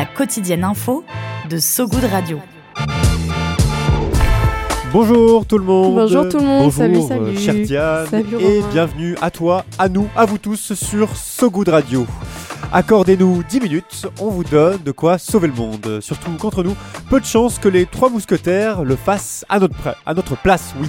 La quotidienne info de So Good Radio. Bonjour tout le monde. Bonjour tout le monde. Bonjour, salut, euh, salut. chère Diane. Salut, et bienvenue à toi, à nous, à vous tous sur So Good Radio. Accordez-nous 10 minutes, on vous donne de quoi sauver le monde. Surtout qu'entre nous, peu de chance que les trois mousquetaires le fassent à notre, à notre place, oui.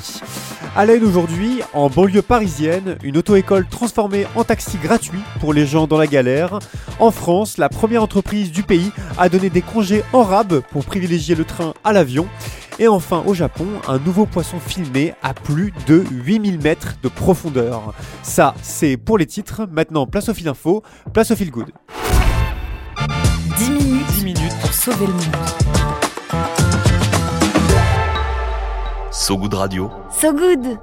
À l'aide aujourd'hui, en banlieue parisienne, une auto-école transformée en taxi gratuit pour les gens dans la galère. En France, la première entreprise du pays a donné des congés en rab pour privilégier le train à l'avion. Et enfin, au Japon, un nouveau poisson filmé à plus de 8000 mètres de profondeur. Ça, c'est pour les titres. Maintenant, place au fil info, place au fil good. 10 minutes, 10 minutes. pour sauver le monde. So Good Radio. So Good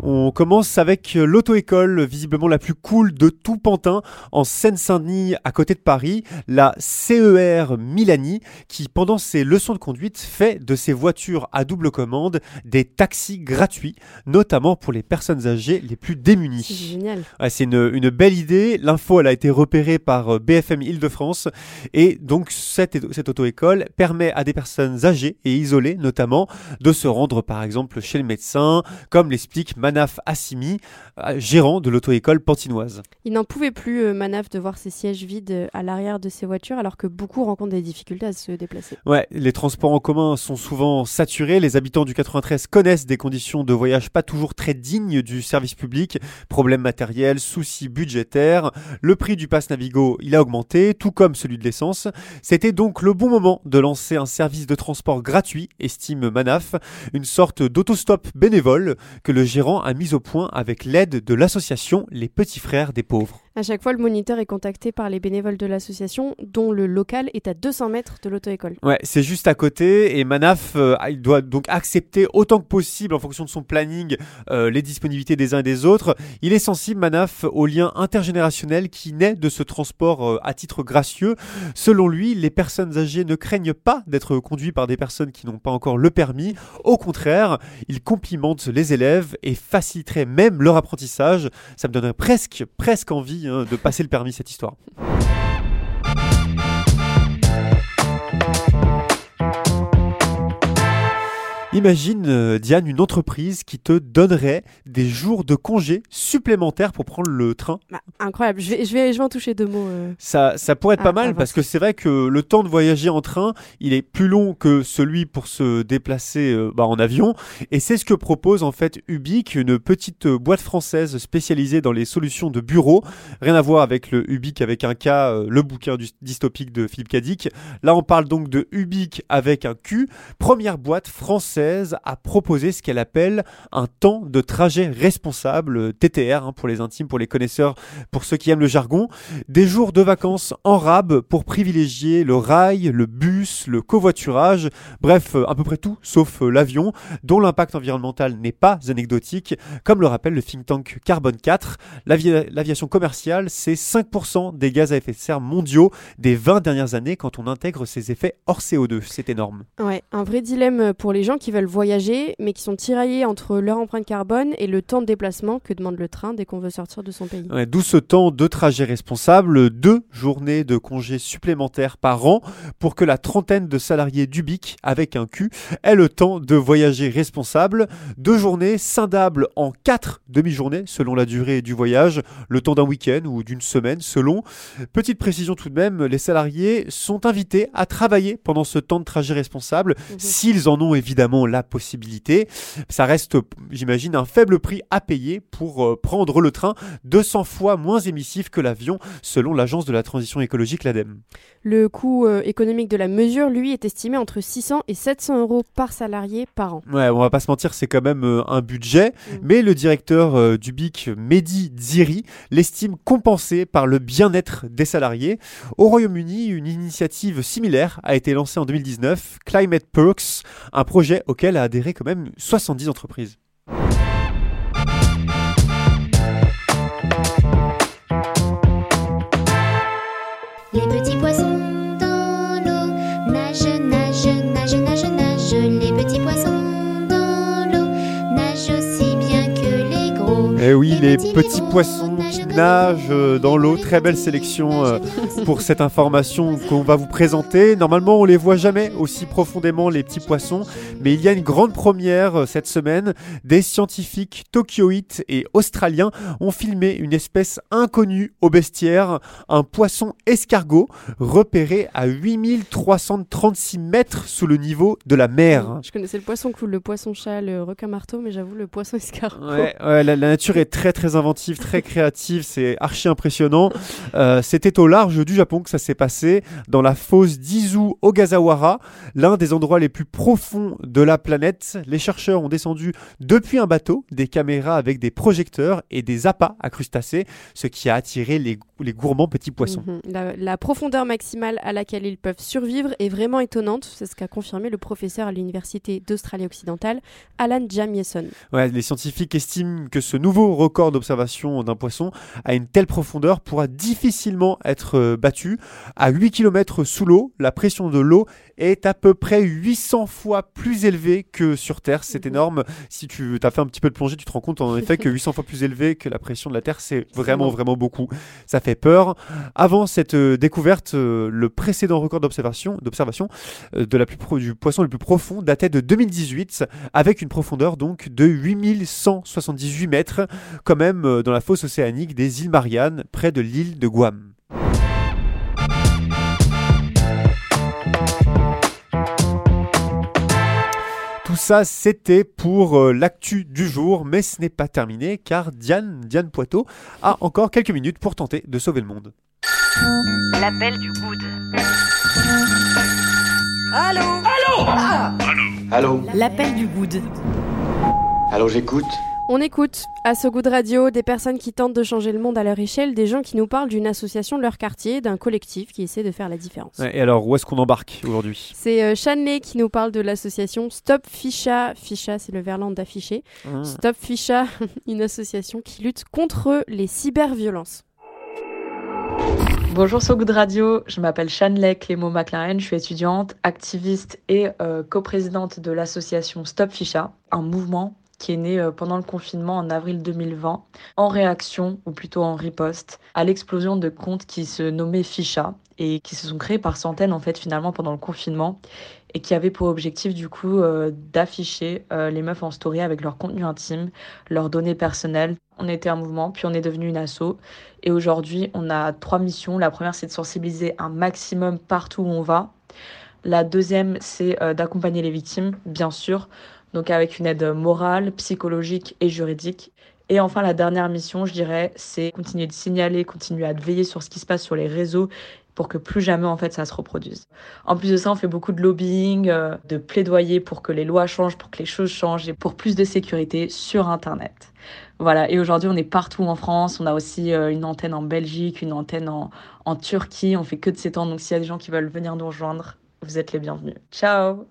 On commence avec l'auto-école, visiblement la plus cool de tout Pantin, en Seine-Saint-Denis, à côté de Paris, la CER Milani, qui pendant ses leçons de conduite fait de ses voitures à double commande des taxis gratuits, notamment pour les personnes âgées les plus C'est démunies. génial. Ouais, c'est une, une belle idée. L'info, elle a été repérée par euh, BFM Île-de-France. Et donc, cette, cette auto-école permet à des personnes âgées et isolées, notamment, de se rendre, par exemple, chez le médecin, comme l'explique Manaf Assimi, euh, gérant de l'auto-école pantinoise. Il n'en pouvait plus, euh, Manaf, de voir ses sièges vides euh, à l'arrière de ses voitures, alors que beaucoup rencontrent des difficultés à se déplacer. Ouais, les transports en commun sont souvent saturés. Les habitants du 93 connaissent des conditions de voyage pas toujours très dignes du service public. Problèmes matériels, soucis budgétaires. Le prix du pass Navigo, il a augmenté, tout comme celui de l'essence. C'était donc le bon moment de lancer un service de transport gratuit, estime Manaf, une sorte d'autostop bénévole que le gérant a mis au point avec l'aide de l'association Les Petits Frères des Pauvres. À chaque fois, le moniteur est contacté par les bénévoles de l'association, dont le local est à 200 mètres de l'auto-école. Ouais, c'est juste à côté et Manaf, euh, il doit donc accepter autant que possible en fonction de son planning euh, les disponibilités des uns et des autres. Il est sensible, Manaf, au lien intergénérationnel qui naît de ce transport euh, à titre gracieux. Selon lui, les personnes âgées ne craignent pas d'être conduites par des personnes qui n'ont pas encore le permis. Au contraire, il complimente les élèves et faciliterait même leur apprentissage. Ça me donnerait presque, presque envie de passer le permis cette histoire. Imagine, euh, Diane, une entreprise qui te donnerait des jours de congé supplémentaires pour prendre le train. Bah, incroyable, je vais, je, vais, je vais en toucher deux mots. euh. Ça, ça pourrait être Ah, pas mal avance. parce que c'est vrai que le temps de voyager en train, il est plus long que celui pour se déplacer euh, bah, en avion. Et c'est ce que propose en fait Ubique, une petite boîte française spécialisée dans les solutions de bureau. Rien à voir avec le Ubique avec un K, le bouquin du- dystopique de Philippe Cadic. Là, on parle donc de Ubique avec un Q. Première boîte française à proposer ce qu'elle appelle un temps de trajet responsable, TTR hein, pour les intimes, pour les connaisseurs, pour ceux qui aiment le jargon. Des jours de vacances en rab pour privilégier le rail, le bus, le covoiturage, bref, à peu près tout sauf euh, l'avion, dont l'impact environnemental n'est pas anecdotique, comme le rappelle le think tank Carbone 4. L'avi- L'aviation commerciale, c'est 5% des gaz à effet de serre mondiaux des 20 dernières années quand on intègre ses effets hors CO2. C'est énorme. Ouais, un vrai dilemme pour les gens qui veulent voyager, mais qui sont tiraillés entre leur empreinte carbone et le temps de déplacement que demande le train dès qu'on veut sortir de son pays. Ouais, D'où ce temps de trajet responsable, deux journées de congés supplémentaires par an pour que la trentaine de salariés d'Ubic, avec un Q, aient le temps de voyager responsable. Deux journées scindables en quatre demi-journées selon la durée du voyage, le temps d'un week-end ou d'une semaine selon. Petite précision tout de même, les salariés sont invités à travailler pendant ce temps de trajet responsable Mhm. s'ils en ont évidemment évidemment la possibilité. Ça reste, j'imagine, un faible prix à payer pour euh, prendre le train, 200 fois moins émissif que l'avion, selon l'agence de la transition écologique, l'ADEME. Le coût euh, économique de la mesure, lui, est estimé entre 600 et 700 euros par salarié par an. Ouais, on va pas se mentir, c'est quand même euh, un budget, Mm. mais le directeur du BIC, Mehdi Dziri, l'estime compensé par le bien-être des salariés. Au Royaume-Uni, une initiative similaire a été lancée en 2019, Climate Perks, un projet auquel a adhéré quand même 70 entreprises. Les petits poissons dans l'eau nagent, nagent, nagent, nagent, nagent. Les petits poissons dans l'eau nagent aussi bien que les gros. Eh oui, les petits, petits gros poissons euh, dans l'eau, très belle sélection euh, pour cette information qu'on va vous présenter. Normalement, on les voit jamais aussi profondément les petits poissons, mais il y a une grande première euh, cette semaine. Des scientifiques tokyoïtes et australiens ont filmé une espèce inconnue au bestiaire, un poisson escargot repéré à 8336 mètres sous le niveau de la mer. Je connaissais le poisson cool, le poisson chat, le requin marteau, mais j'avoue, le poisson escargot. Ouais, ouais, la, la nature est très très inventive, très créative, c'est archi impressionnant. Euh, C'était au large du Japon que ça s'est passé, dans la fosse d'Izu Ogasawara, l'un des endroits les plus profonds de la planète. Les chercheurs ont descendu depuis un bateau des caméras avec des projecteurs et des appâts à crustacés, ce qui a attiré les, les gourmands petits poissons. Mhm. La, la profondeur maximale à laquelle ils peuvent survivre est vraiment étonnante. C'est ce qu'a confirmé le professeur à l'université d'Australie-Occidentale, Alan Jamieson. Ouais, les scientifiques estiment que ce nouveau record d'observation d'un poisson à une telle profondeur pourra difficilement être euh, battu. À 8 km sous l'eau, la pression de l'eau est à peu près 800 fois plus élevée que sur Terre. C'est Mhm. énorme. Si tu as fait un petit peu de plongée, tu te rends compte en effet que 800 fois plus élevé que la pression de la Terre, c'est vraiment, vraiment beaucoup. Ça fait peur. Avant cette euh, découverte, euh, le précédent record d'observation, euh, de la plus pro- du poisson le plus profond datait de 2018 avec une profondeur donc de 8178 mètres, quand même dans la fosse océanique des îles Mariannes, près de l'île de Guam. Ça, c'était pour euh, l'actu du jour, mais ce n'est pas terminé car Diane, Diane Poitot a encore quelques minutes pour tenter de sauver le monde. L'appel du good. Allô? L'appel du good. Allô, j'écoute On écoute à ce goût de radio des personnes qui tentent de changer le monde à leur échelle, des gens qui nous parlent d'une association de leur quartier, d'un collectif qui essaie de faire la différence. Ouais, Et alors, où est-ce qu'on embarque aujourd'hui? C'est euh, Shanley qui nous parle de l'association Stop Ficha. Ficha, c'est le verlan d'afficher. Stop Ficha, une association qui lutte contre les cyberviolences. Bonjour So Good Radio, je m'appelle Shanley Clément McLaren, je suis étudiante, activiste et euh, coprésidente de l'association Stop Ficha, un mouvement qui est né euh, pendant le confinement en avril 2020 en réaction, ou plutôt en riposte, à l'explosion de comptes qui se nommaient Ficha et qui se sont créés par centaines en fait finalement pendant le confinement et qui avaient pour objectif du coup euh, d'afficher euh, les meufs en story avec leur contenu intime, leurs données personnelles. On était un mouvement, puis on est devenu une asso et aujourd'hui, on a trois missions. La première, c'est de sensibiliser un maximum partout où on va. La deuxième, c'est d'accompagner les victimes, bien sûr, donc avec une aide morale, psychologique et juridique. Et enfin, la dernière mission, je dirais, c'est continuer de signaler, continuer à veiller sur ce qui se passe sur les réseaux pour que plus jamais en fait ça se reproduise. En plus de ça, on fait beaucoup de lobbying, euh, de plaidoyer pour que les lois changent, pour que les choses changent et pour plus de sécurité sur Internet. Voilà, et aujourd'hui on est partout en France, on a aussi euh, une antenne en Belgique, une antenne en, Turquie, on fait que de temps, donc s'il y a des gens qui veulent venir nous rejoindre, vous êtes les bienvenus. Ciao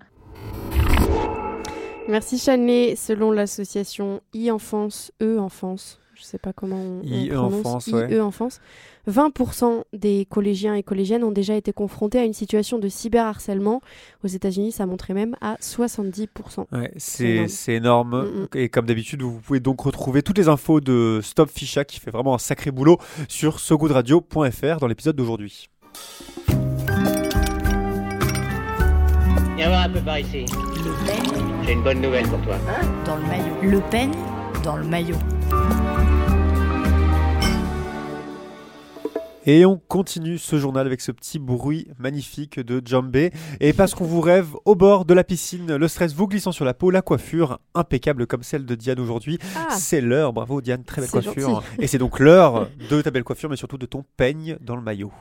Merci Shanley. Selon l'association e-enfance, e-enfance, je sais pas comment on, on E-enfance, prononce, ouais. e-enfance, 20% des collégiens et collégiennes ont déjà été confrontés à une situation de cyberharcèlement. Aux États-Unis, ça montrait même à 70%. Ouais, C'est c'est énorme. énorme. Mm, mm. Et comme d'habitude, vous pouvez donc retrouver toutes les infos de Stop Ficha qui fait vraiment un sacré boulot sur sogoodradio.fr dans l'épisode d'aujourd'hui. Viens voir un peu par ici. Le J'ai une bonne nouvelle pour toi. dans le maillot. Le Pen dans le maillot. Et on continue ce journal avec ce petit bruit magnifique de Jambé. Et parce qu'on vous rêve au bord de la piscine, le stress vous glissant sur la peau, la coiffure impeccable comme celle de Diane aujourd'hui. Ah. C'est l'heure, bravo Diane, très belle coiffure. gentil. Et c'est donc l'heure de ta belle coiffure, mais surtout de ton peigne dans le maillot.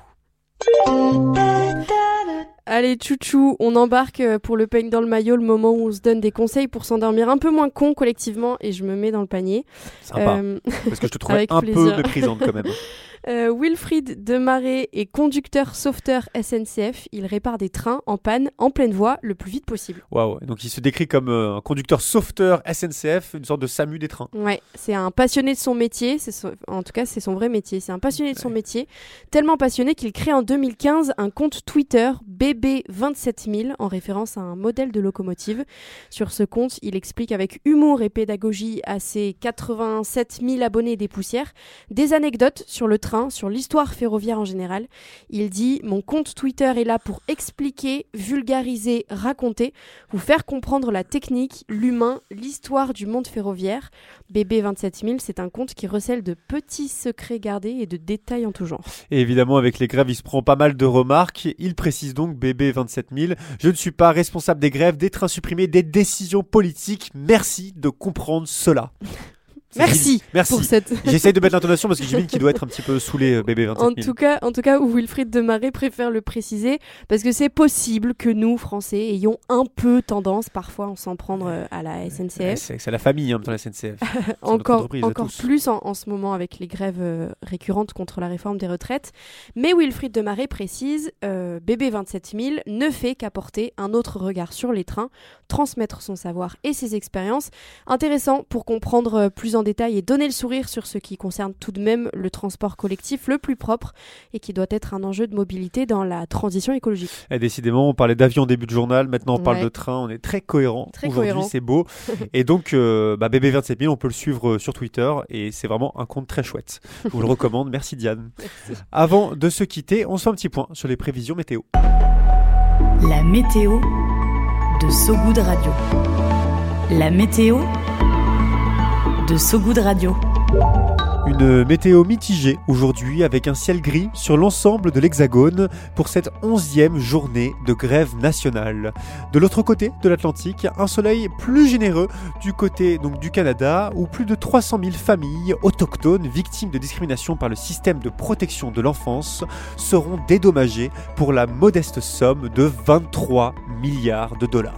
Allez, chouchou, on embarque euh, pour le peigne dans le maillot, le moment où on se donne des conseils pour s'endormir un peu moins con collectivement et je me mets dans le panier. Sympa. Euh, Parce que je te trouvais un peu méprisante quand même. Euh, Wilfried Demaret est conducteur sauveteur SNCF. Il répare des trains en panne en pleine voie le plus vite possible. Waouh, donc il se décrit comme euh, un conducteur sauveteur SNCF, une sorte de SAMU des trains. Ouais, c'est un passionné de son métier. Son- En tout cas, c'est son vrai métier. C'est un passionné de son métier, tellement passionné qu'il crée en 2015 un compte Twitter BB27000 en référence à un modèle de locomotive. Sur ce compte, il explique avec humour et pédagogie à ses 87 000 abonnés des poussières des anecdotes sur le train, sur l'histoire ferroviaire en général. Il dit Mon compte Twitter est là pour expliquer, vulgariser, raconter, vous faire comprendre la technique, l'humain, l'histoire du monde ferroviaire. BB27000, c'est un compte qui recèle de petits secrets gardés et de détails en tout genre. Et évidemment, avec les grèves, il se prend pas mal de remarques. Il précise donc, bébé 27000, je ne suis pas responsable des grèves, des trains supprimés, des décisions politiques. Merci de comprendre cela. Merci, pour cette. J'essaye de mettre l'intonation parce que j'imagine qu'il doit être un petit peu saoulé, euh, bébé En 27000. tout cas, en tout cas, Wilfried Demaret préfère le préciser parce que c'est possible que nous, Français, ayons un peu tendance parfois à s'en prendre euh, à la SNCF. C'est la famille hein, dans la SNCF. encore encore plus en, en ce moment avec les grèves euh, récurrentes contre la réforme des retraites. Mais Wilfried Demaret précise, euh, BB 27000 ne fait qu'apporter un autre regard sur les trains, transmettre son savoir et ses expériences. Intéressant pour comprendre plus en détail et donner le sourire sur ce qui concerne tout de même le transport collectif le plus propre et qui doit être un enjeu de mobilité dans la transition écologique. Et décidément, on parlait d'avion au début de journal, maintenant on parle Ouais. de train, on est très cohérent. Très Aujourd'hui, c'est beau. et donc, euh, bah, bébé 27000, on peut le suivre euh, sur Twitter et c'est vraiment un compte très chouette. Je vous le recommande. Merci Diane. Avant de se quitter, on se fait un petit point sur les prévisions météo. La météo de Sogoud Radio. La météo de Sogoud Radio. Une météo mitigée aujourd'hui avec un ciel gris sur l'ensemble de l'Hexagone pour cette onzième journée de grève nationale. De l'autre côté de l'Atlantique, un soleil plus généreux du côté donc du Canada où plus de 300 000 familles autochtones victimes de discrimination par le système de protection de l'enfance seront dédommagées pour la modeste somme de 23 milliards de dollars.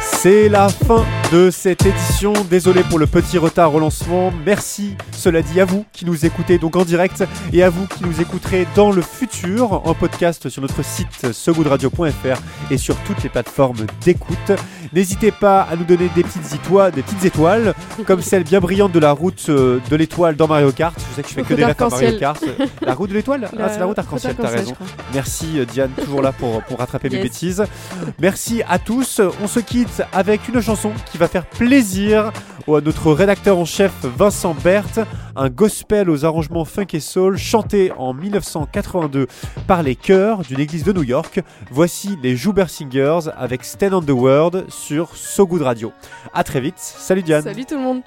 C'est la fin de cette édition. Désolé pour le petit retard au lancement. Merci, cela dit, à vous qui nous écoutez donc en direct et à vous qui nous écouterez dans le futur en podcast sur notre site segoodradio.fr et sur toutes les plateformes d'écoute. N'hésitez pas à nous donner des petites étoiles, des petites étoiles, comme celle bien brillante de la route euh, de l'étoile dans Mario Kart. Je sais que je fais que des refs à Mario. Kart. La route de l'étoile? Ah, c'est la route arc-en-ciel, t'as raison. Merci euh, Diane, toujours là pour, pour rattraper mes bêtises. Merci à tous. On se quitte avec une chanson qui va faire plaisir à notre rédacteur en chef Vincent Berthe, un gospel aux arrangements funk et soul chanté en 1982 par les chœurs d'une église de New York. Voici les Jouber Singers avec Stand on the World sur So Good Radio. À très vite. Salut Diane. Salut tout le monde